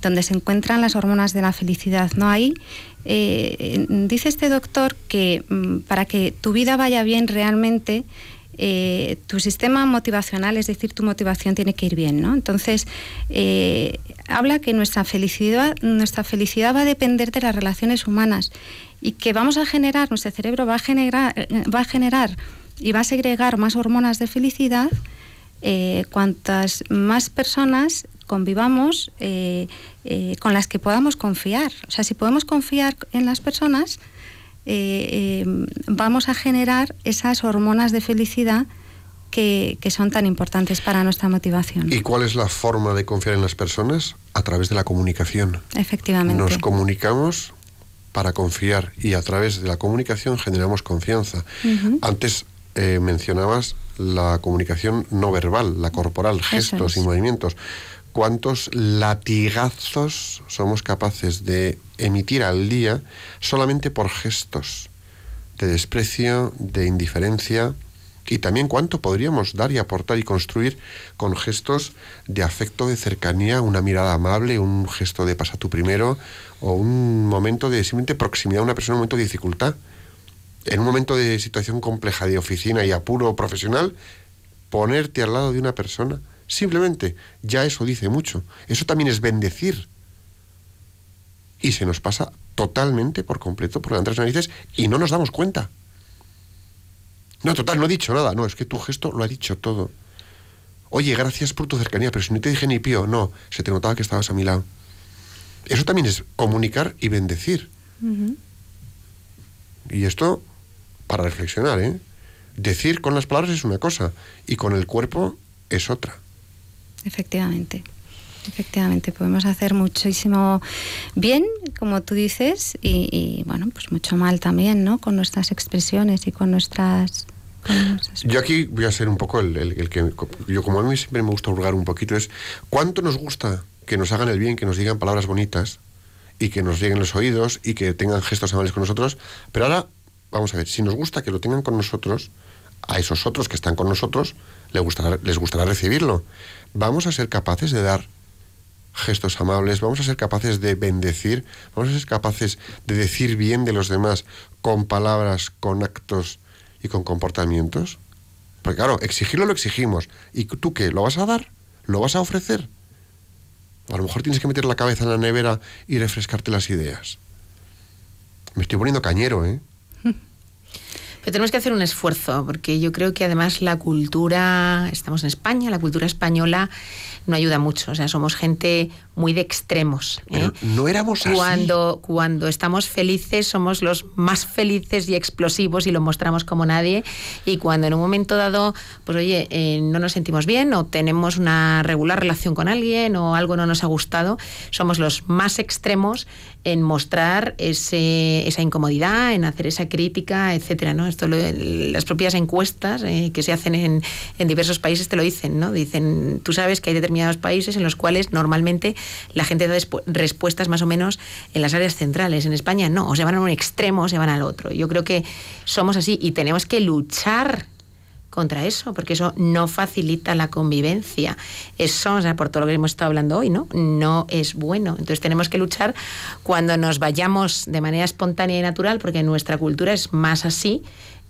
donde se encuentran las hormonas de la felicidad. ¿no? Ahí eh, dice este doctor que mm, para que tu vida vaya bien realmente, eh, tu sistema motivacional, es decir, tu motivación tiene que ir bien, ¿no? Entonces, eh, habla que nuestra felicidad, nuestra felicidad va a depender de las relaciones humanas y que vamos a generar, nuestro cerebro va a generar, va a generar y va a segregar más hormonas de felicidad eh, cuantas más personas convivamos con las que podamos confiar. O sea, si podemos confiar en las personas, eh, em, vamos a generar esas hormonas de felicidad que, son tan importantes para nuestra motivación. ¿Y cuál es la forma de confiar en las personas? A través de la comunicación. Efectivamente. Nos comunicamos para confiar y a través de la comunicación generamos confianza. Antes eh, mencionabas la comunicación no verbal, la corporal, gestos y movimientos cuántos latigazos somos capaces de emitir al día solamente por gestos de desprecio, de indiferencia, y también cuánto podríamos dar y aportar y construir con gestos de afecto, de cercanía, una mirada amable, un gesto de pasa tú primero, o un momento de simplemente proximidad a una persona, un momento de dificultad. En un momento de situación compleja de oficina y apuro profesional, ponerte al lado de una persona Simplemente, ya eso dice mucho. Eso también es bendecir. Y se nos pasa totalmente por completo por delante de las narices y no nos damos cuenta. No, total, no he dicho nada. No, es que tu gesto lo ha dicho todo. Oye, gracias por tu cercanía, pero si no te dije ni pío, no, se te notaba que estabas a mi lado. Eso también es comunicar y bendecir. Y esto, para reflexionar, ¿eh? Decir con las palabras es una cosa y con el cuerpo es otra. Efectivamente. Efectivamente, podemos hacer muchísimo bien, como tú dices, y, bueno, pues mucho mal también, ¿no? Con nuestras expresiones y con nuestras... yo aquí voy a ser un poco el, que, yo como a mí siempre me gusta hurgar un poquito, es cuánto nos gusta que nos hagan el bien, que nos digan palabras bonitas y que nos lleguen los oídos y que tengan gestos amables con nosotros, pero ahora, vamos a ver, si nos gusta que lo tengan con nosotros, a esos otros que están con nosotros les gustará, les gustará recibirlo vamos a ser capaces de dar gestos amables, vamos a ser capaces de bendecir, vamos a ser capaces de decir bien de los demás con palabras, con actos y con comportamientos. Porque claro, exigirlo lo exigimos. ¿Y tú qué? ¿Lo vas a dar? ¿Lo vas a ofrecer? A lo mejor tienes que meter la cabeza en la nevera y refrescarte las ideas. Me estoy poniendo cañero, ¿eh? Pero tenemos que hacer un esfuerzo, porque yo creo que además la cultura, estamos en España, la cultura española no ayuda mucho. O sea, somos gente muy de extremos. ¿eh? no éramos cuando, así. Cuando estamos felices, somos los más felices y explosivos y lo mostramos como nadie. Y cuando en un momento dado, pues oye, eh, no nos sentimos bien o tenemos una regular relación con alguien o algo no nos ha gustado, somos los más extremos en mostrar ese, esa incomodidad, en hacer esa crítica, etcétera, ¿no? Esto las propias encuestas eh, que se hacen en, en diversos países te lo dicen, ¿no? Dicen, tú sabes que hay determinados países en los cuales normalmente la gente da respuestas más o menos en las áreas centrales. En España no, o se van a un extremo o se van al otro. Yo creo que somos así y tenemos que luchar contra eso, porque eso no facilita la convivencia. Eso, o sea, por todo lo que hemos estado hablando hoy, ¿no? No es bueno. Entonces tenemos que luchar cuando nos vayamos de manera espontánea y natural, porque nuestra cultura es más así,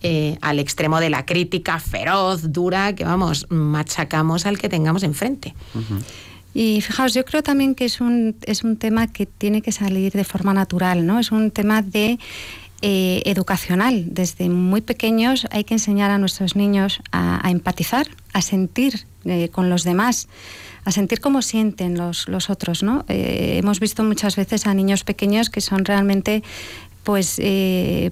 eh, al extremo de la crítica feroz, dura, que vamos, machacamos al que tengamos enfrente. Y fijaos, yo creo también que es un, es un tema que tiene que salir de forma natural, ¿no? Es un tema de eh, educacional. Desde muy pequeños hay que enseñar a nuestros niños a, empatizar, a sentir eh, con los demás, a sentir cómo sienten los, los otros. ¿no? Eh, hemos visto muchas veces a niños pequeños que son realmente pues,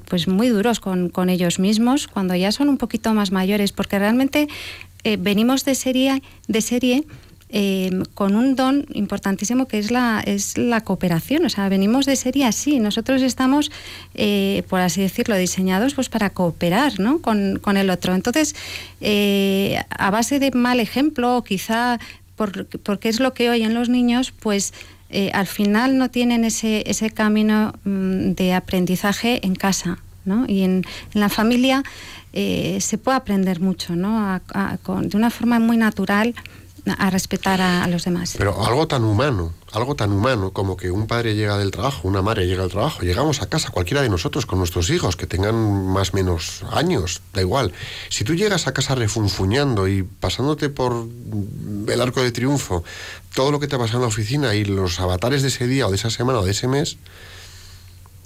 pues muy duros con, con, ellos mismos cuando ya son un poquito más mayores, porque realmente venimos de serie, de serie Em, con un don importantísimo que es la, es la cooperación. O sea, venimos de serie así. Nosotros estamos, eh, por así decirlo, diseñados pues para cooperar ¿no? con, con el otro. Entonces, eh, a base de mal ejemplo, o quizá por, porque es lo que oyen los niños, pues eh, al final no tienen ese, ese camino mm, de aprendizaje en casa. ¿no? Y en, la familia se puede aprender mucho, ¿no? de una forma muy natural a respetar a, los demás. Pero algo tan humano, algo tan humano como que un padre llega del trabajo, una madre llega del trabajo, llegamos a casa, cualquiera de nosotros, con nuestros hijos, que tengan más o menos años, da igual. Si tú llegas a casa refunfuñando y pasándote por el arco de triunfo todo lo que te ha pasado en la oficina y los avatares de ese día o de esa semana o de ese mes,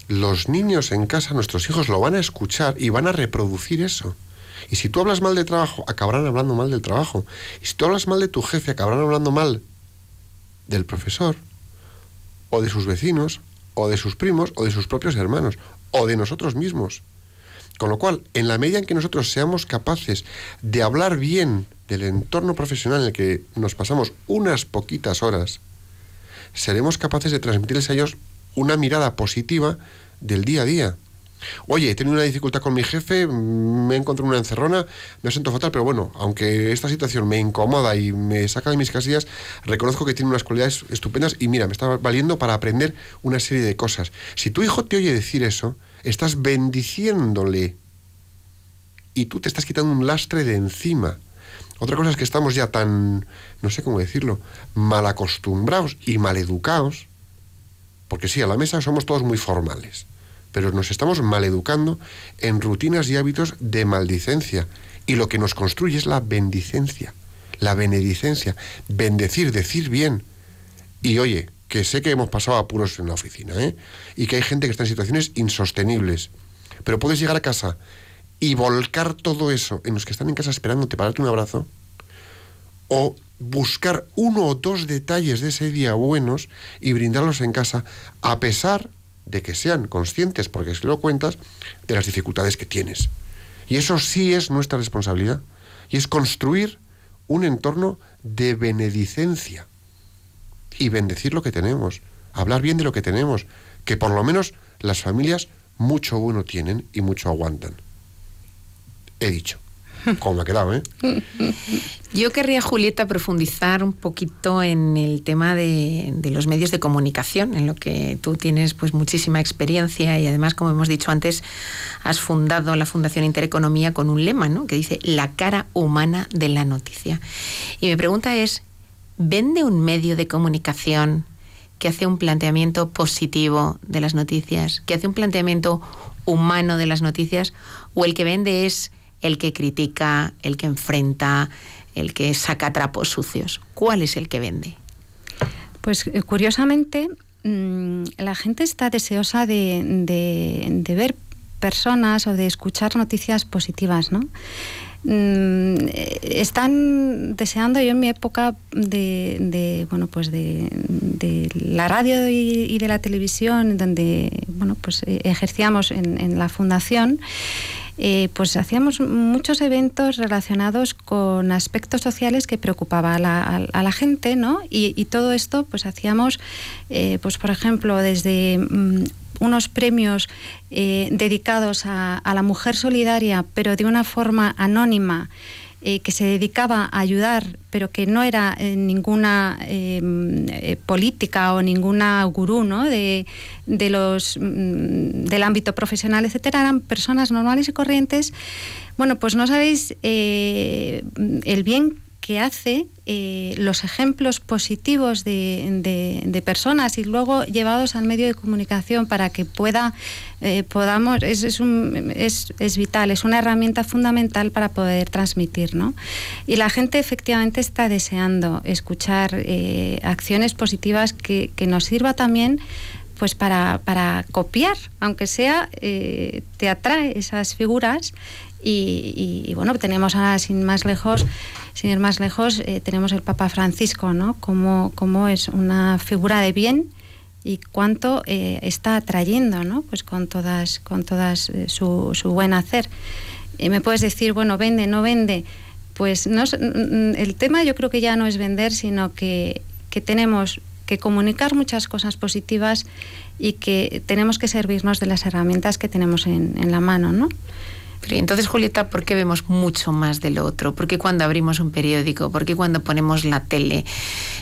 los niños en casa, nuestros hijos, lo van a escuchar y van a reproducir eso. Y si tú hablas mal de trabajo, acabarán hablando mal del trabajo. Y si tú hablas mal de tu jefe, acabarán hablando mal del profesor, o de sus vecinos, o de sus primos, o de sus propios hermanos, o de nosotros mismos. Con lo cual, en la medida en que nosotros seamos capaces de hablar bien del entorno profesional en el que nos pasamos unas poquitas horas, seremos capaces de transmitirles a ellos una mirada positiva del día a día. Oye, he tenido una dificultad con mi jefe, me he encontrado una encerrona, me siento fatal, pero bueno, aunque esta situación me incomoda y me saca de mis casillas, reconozco que tiene unas cualidades estupendas y mira, me está valiendo para aprender una serie de cosas. Si tu hijo te oye decir eso, estás bendiciéndole y tú te estás quitando un lastre de encima. Otra cosa es que estamos ya tan, no sé cómo decirlo, mal acostumbrados y mal educados, porque sí, a la mesa somos todos muy formales pero nos estamos maleducando en rutinas y hábitos de maldicencia. Y lo que nos construye es la bendicencia, la benedicencia, bendecir, decir bien. Y oye, que sé que hemos pasado apuros en la oficina, ¿eh? Y que hay gente que está en situaciones insostenibles. Pero puedes llegar a casa y volcar todo eso en los que están en casa esperándote para darte un abrazo. O buscar uno o dos detalles de ese día buenos y brindarlos en casa, a pesar de que sean conscientes, porque si lo cuentas, de las dificultades que tienes. Y eso sí es nuestra responsabilidad. Y es construir un entorno de benedicencia. Y bendecir lo que tenemos. Hablar bien de lo que tenemos. Que por lo menos las familias mucho bueno tienen y mucho aguantan. He dicho. Como me ha quedado, ¿eh? Yo querría, Julieta, profundizar un poquito en el tema de, los medios de comunicación, en lo que tú tienes pues muchísima experiencia y además, como hemos dicho antes, has fundado la Fundación Intereconomía con un lema, ¿no? Que dice la cara humana de la noticia. Y mi pregunta es, ¿vende un medio de comunicación que hace un planteamiento positivo de las noticias, que hace un planteamiento humano de las noticias, o el que vende es el que critica, el que enfrenta, el que saca trapos sucios? ¿Cuál es el que vende? Pues eh, curiosamente, mm, la gente está deseosa de, ver personas o de escuchar noticias positivas, ¿no? Mm, están deseando yo en mi época de, bueno pues de, la radio y, de la televisión donde bueno pues eh, ejercíamos en, en la fundación eh, pues hacíamos muchos eventos relacionados con aspectos sociales que preocupaban a la, gente, ¿no? Y, todo esto, pues hacíamos, eh, pues por ejemplo, desde mm, unos premios eh, dedicados a, la mujer solidaria, pero de una forma anónima. Eh, que se dedicaba a ayudar, pero que no era eh, ninguna eh, política o ninguna gurú ¿no? de, los, mm, del ámbito profesional, etcétera, eran personas normales y corrientes. Bueno, pues no sabéis el bien que hace eh, los ejemplos positivos de, personas y luego llevados al medio de comunicación para que pueda eh, podamos es, es, un, es, vital es una herramienta fundamental para poder transmitir ¿no? y la gente efectivamente está deseando escuchar eh, acciones positivas que, que nos sirva también pues para, para copiar, aunque sea, eh, te atrae esas figuras y, bueno, tenemos ahora sin más lejos, sin ir más lejos, eh, tenemos el Papa Francisco, ¿no? Como, como es una figura de bien y cuánto eh, está atrayendo, ¿no? Pues con todas, con todas su, su buen hacer. me puedes decir, bueno, vende, no vende. Pues no, el tema yo creo que ya no es vender, sino que, que tenemos que comunicar muchas cosas positivas y que tenemos que servirnos de las herramientas que tenemos en, la mano, ¿no? Entonces, Julieta, ¿por qué vemos mucho más de lo otro? ¿Por qué cuando abrimos un periódico? ¿Por qué cuando ponemos la tele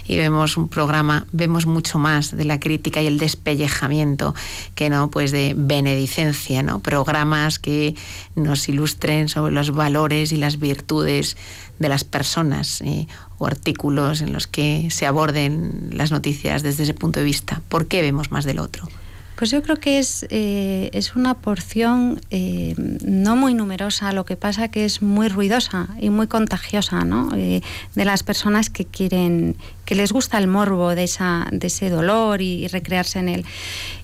y vemos un programa vemos mucho más de la crítica y el despellejamiento que no, pues de benedicencia, ¿no? Programas que nos ilustren sobre los valores y las virtudes de las personas eh, o artículos en los que se aborden las noticias desde ese punto de vista. ¿Por qué vemos más del otro? Pues yo creo que es, eh, es una porción eh, no muy numerosa, lo que pasa que es muy ruidosa y muy contagiosa, ¿no? Eh, de las personas que quieren, que les gusta el morbo de, esa, de ese dolor y, recrearse en él.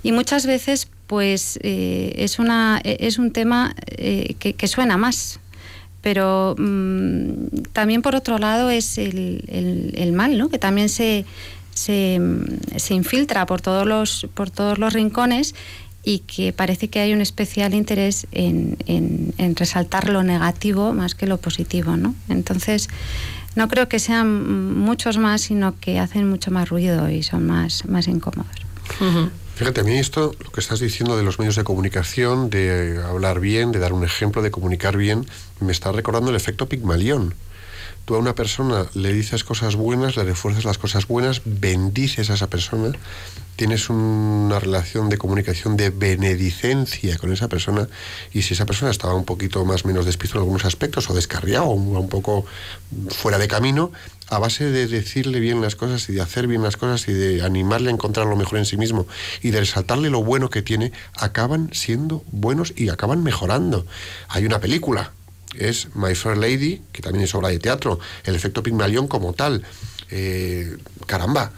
Y muchas veces, pues, es, una, es un tema que, que, suena más. Pero mm, también por otro lado es el, el, mal, ¿no? Que también se se, se infiltra por todos, los, por todos los rincones y que parece que hay un especial interés en, en, resaltar lo negativo más que lo positivo. ¿no? Entonces, no creo que sean muchos más, sino que hacen mucho más ruido y son más, más incómodos. Fíjate, a mí esto, lo que estás diciendo de los medios de comunicación, de hablar bien, de dar un ejemplo, de comunicar bien, me está recordando el efecto Pigmalión. Tú a una persona le dices cosas buenas, le refuerzas las cosas buenas, bendices a esa persona, tienes una relación de comunicación de benedicencia con esa persona y si esa persona estaba un poquito más menos despisto en algunos aspectos o descarriado o un poco fuera de camino, a base de decirle bien las cosas y de hacer bien las cosas y de animarle a encontrar lo mejor en sí mismo y de resaltarle lo bueno que tiene, acaban siendo buenos y acaban mejorando. Hay una película es My Fair Lady, que también es obra de teatro, el efecto Pigmalión como tal. Eh, caramba,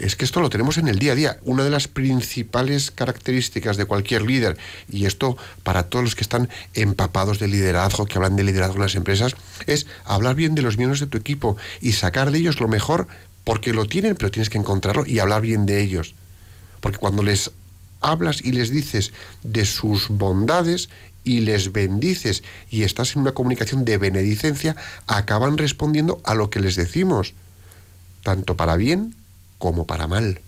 es que esto lo tenemos en el día a día. Una de las principales características de cualquier líder, y esto para todos los que están empapados de liderazgo, que hablan de liderazgo en las empresas, es hablar bien de los miembros de tu equipo y sacar de ellos lo mejor, porque lo tienen, pero tienes que encontrarlo y hablar bien de ellos. Porque cuando les hablas y les dices de sus bondades, y les bendices y estás en una comunicación de benedicencia, acaban respondiendo a lo que les decimos, tanto para bien como para mal.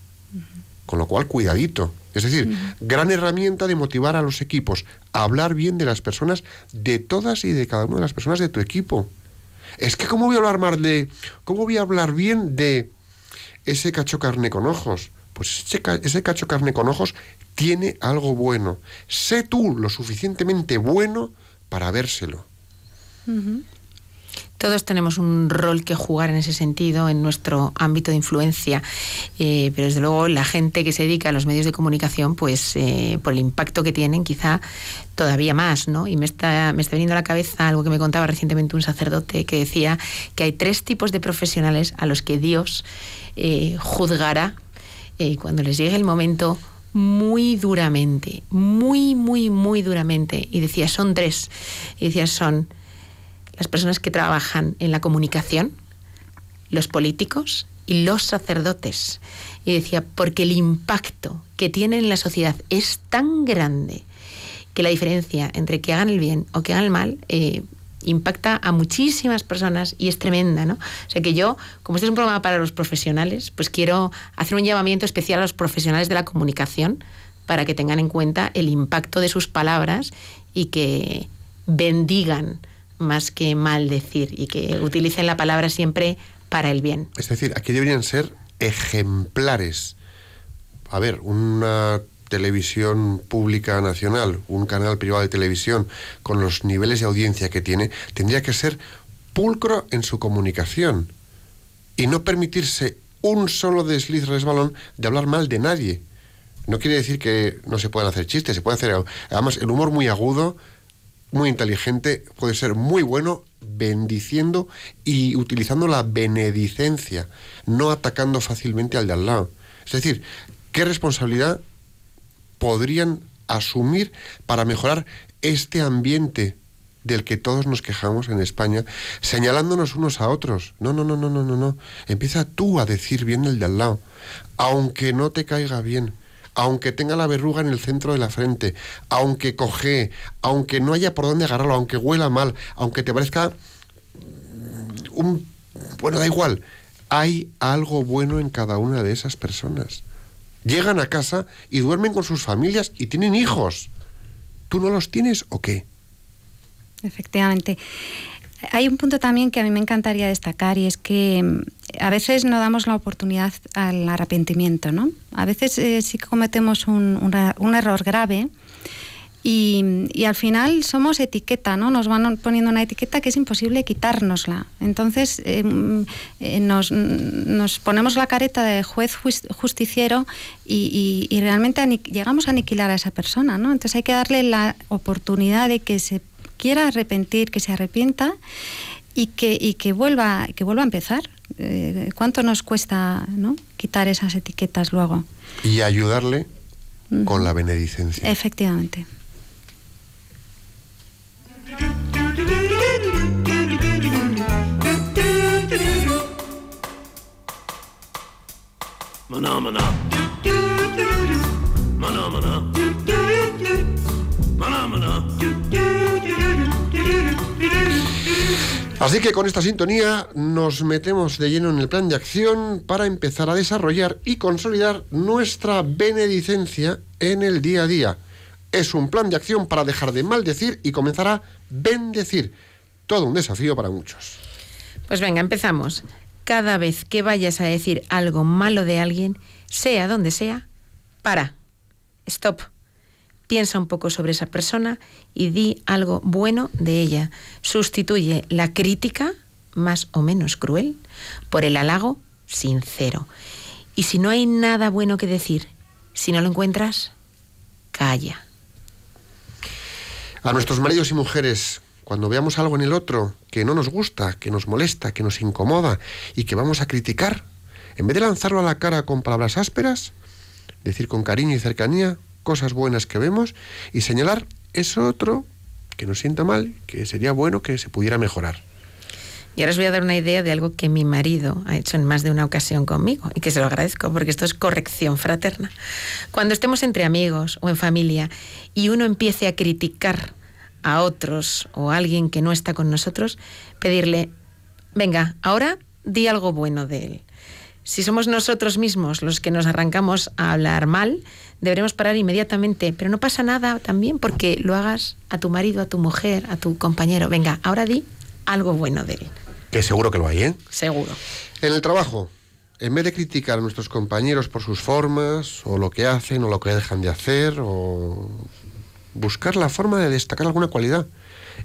Con lo cual, cuidadito. Es decir, gran herramienta de motivar a los equipos, a hablar bien de las personas, de todas y de cada una de las personas de tu equipo. Es que, ¿cómo voy a hablar mal de. ¿Cómo voy a hablar bien de ese cacho carne con ojos? Pues ese, ese cacho carne con ojos tiene algo bueno. Sé tú lo suficientemente bueno para vérselo. Todos tenemos un rol que jugar en ese sentido, en nuestro ámbito de influencia, eh, pero desde luego la gente que se dedica a los medios de comunicación, pues eh, por el impacto que tienen, quizá todavía más, ¿no? Y me está, me está viniendo a la cabeza algo que me contaba recientemente un sacerdote que decía que hay tres tipos de profesionales a los que Dios eh, juzgará cuando les llegue el momento muy duramente, muy, muy, muy duramente. Y decía, son tres. Y decía, son las personas que trabajan en la comunicación, los políticos y los sacerdotes. Y decía, porque el impacto que tienen en la sociedad es tan grande que la diferencia entre que hagan el bien o que hagan el mal eh, impacta a muchísimas personas y es tremenda, ¿no? O sea que yo, como este es un programa para los profesionales, pues quiero hacer un llamamiento especial a los profesionales de la comunicación para que tengan en cuenta el impacto de sus palabras y que bendigan más que maldecir y que utilicen la palabra siempre para el bien. Es decir, aquí deberían ser ejemplares. A ver, una televisión pública nacional, un canal privado de televisión con los niveles de audiencia que tiene, tendría que ser pulcro en su comunicación y no permitirse un solo desliz resbalón de hablar mal de nadie. No quiere decir que no se puedan hacer chistes, se puede hacer. Además, el humor muy agudo, muy inteligente, puede ser muy bueno bendiciendo y utilizando la benedicencia, no atacando fácilmente al de al lado. Es decir, qué responsabilidad podrían asumir para mejorar este ambiente del que todos nos quejamos en España, señalándonos unos a otros. No, no, no, no, no, no, no. Empieza tú a decir bien el de al lado, aunque no te caiga bien, aunque tenga la verruga en el centro de la frente, aunque coge, aunque no haya por dónde agarrarlo, aunque huela mal, aunque te parezca un... Bueno, da igual. Hay algo bueno en cada una de esas personas. Llegan a casa y duermen con sus familias y tienen hijos. ¿Tú no los tienes o qué? Efectivamente. Hay un punto también que a mí me encantaría destacar y es que mm, a veces no damos la oportunidad al arrepentimiento, ¿no? A veces eh, sí que cometemos un, un, error grave y, y, al final somos etiqueta, ¿no? Nos van poniendo una etiqueta que es imposible quitárnosla. Entonces eh, eh, nos, nos, ponemos la careta de juez justiciero y, y, y realmente llegamos a aniquilar a esa persona, ¿no? Entonces hay que darle la oportunidad de que se quiera arrepentir, que se arrepienta y que, y que, vuelva, que vuelva a empezar. Eh, ¿Cuánto nos cuesta ¿no? quitar esas etiquetas luego? Y ayudarle con la benedicencia. Efectivamente. Así que con esta sintonía nos metemos de lleno en el plan de acción para empezar a desarrollar y consolidar nuestra benedicencia en el día a día. Es un plan de acción para dejar de maldecir y comenzar a bendecir. Todo un desafío para muchos. Pues venga, empezamos. Cada vez que vayas a decir algo malo de alguien, sea donde sea, para. Stop piensa un poco sobre esa persona y di algo bueno de ella. Sustituye la crítica, más o menos cruel, por el halago sincero. Y si no hay nada bueno que decir, si no lo encuentras, calla. A nuestros maridos y mujeres, cuando veamos algo en el otro que no nos gusta, que nos molesta, que nos incomoda y que vamos a criticar, en vez de lanzarlo a la cara con palabras ásperas, decir con cariño y cercanía, cosas buenas que vemos y señalar eso otro que nos sienta mal, que sería bueno que se pudiera mejorar. Y ahora os voy a dar una idea de algo que mi marido ha hecho en más de una ocasión conmigo y que se lo agradezco porque esto es corrección fraterna. Cuando estemos entre amigos o en familia y uno empiece a criticar a otros o a alguien que no está con nosotros, pedirle, venga, ahora di algo bueno de él. Si somos nosotros mismos los que nos arrancamos a hablar mal, deberemos parar inmediatamente. Pero no pasa nada también porque lo hagas a tu marido, a tu mujer, a tu compañero. Venga, ahora di algo bueno de él. Que seguro que lo hay, ¿eh? Seguro. En el trabajo, en vez de criticar a nuestros compañeros por sus formas, o lo que hacen, o lo que dejan de hacer, o buscar la forma de destacar alguna cualidad.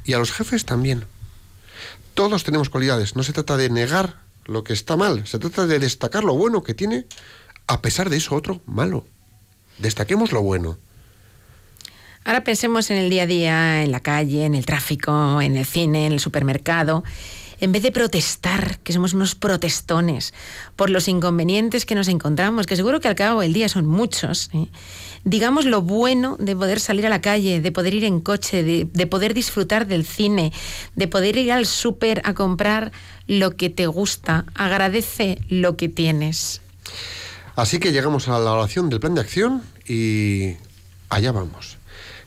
Y a los jefes también. Todos tenemos cualidades. No se trata de negar lo que está mal, se trata de destacar lo bueno que tiene a pesar de eso otro malo. Destaquemos lo bueno. Ahora pensemos en el día a día, en la calle, en el tráfico, en el cine, en el supermercado. En vez de protestar, que somos unos protestones por los inconvenientes que nos encontramos, que seguro que al cabo del día son muchos, ¿eh? digamos lo bueno de poder salir a la calle, de poder ir en coche, de, poder disfrutar del cine, de poder ir al súper a comprar lo que te gusta. Agradece lo que tienes. Así que llegamos a la oración del plan de acción y allá vamos.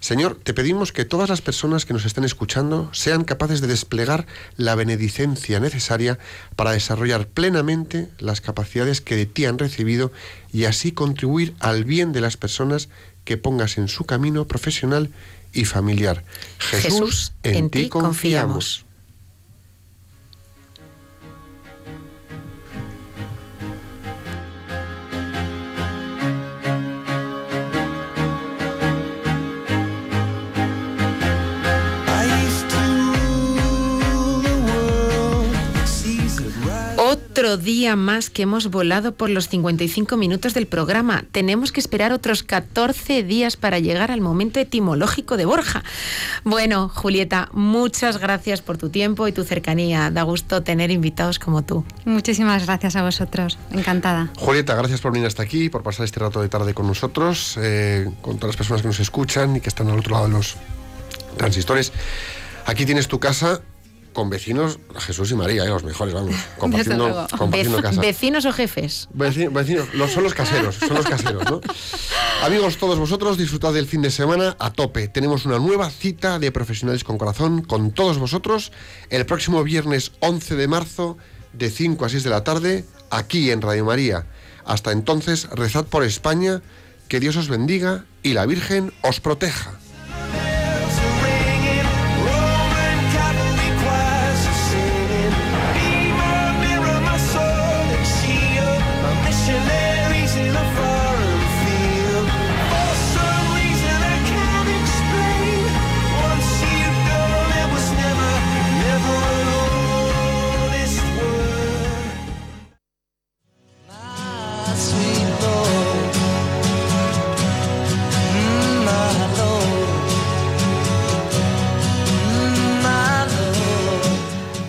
Señor, te pedimos que todas las personas que nos estén escuchando sean capaces de desplegar la benedicencia necesaria para desarrollar plenamente las capacidades que de ti han recibido y así contribuir al bien de las personas que pongas en su camino profesional y familiar. Jesús, en, ti confiamos. Otro día más que hemos volado por los 55 minutos del programa. Tenemos que esperar otros 14 días para llegar al momento etimológico de Borja. Bueno, Julieta, muchas gracias por tu tiempo y tu cercanía. Da gusto tener invitados como tú. Muchísimas gracias a vosotros. Encantada. Julieta, gracias por venir hasta aquí, por pasar este rato de tarde con nosotros, eh, con todas las personas que nos escuchan y que están al otro lado de los transistores. Aquí tienes tu casa con vecinos, Jesús y María, eh, los mejores, vamos, compartiendo, compartiendo Vec- casa. ¿Vecinos o jefes? Veci- Vecinos, los, son los caseros, son los caseros, ¿no? Amigos, todos vosotros, disfrutad del fin de semana a tope. Tenemos una nueva cita de profesionales con corazón con todos vosotros el próximo viernes 11 de marzo de 5 a 6 de la tarde aquí en Radio María. Hasta entonces, rezad por España, que Dios os bendiga y la Virgen os proteja.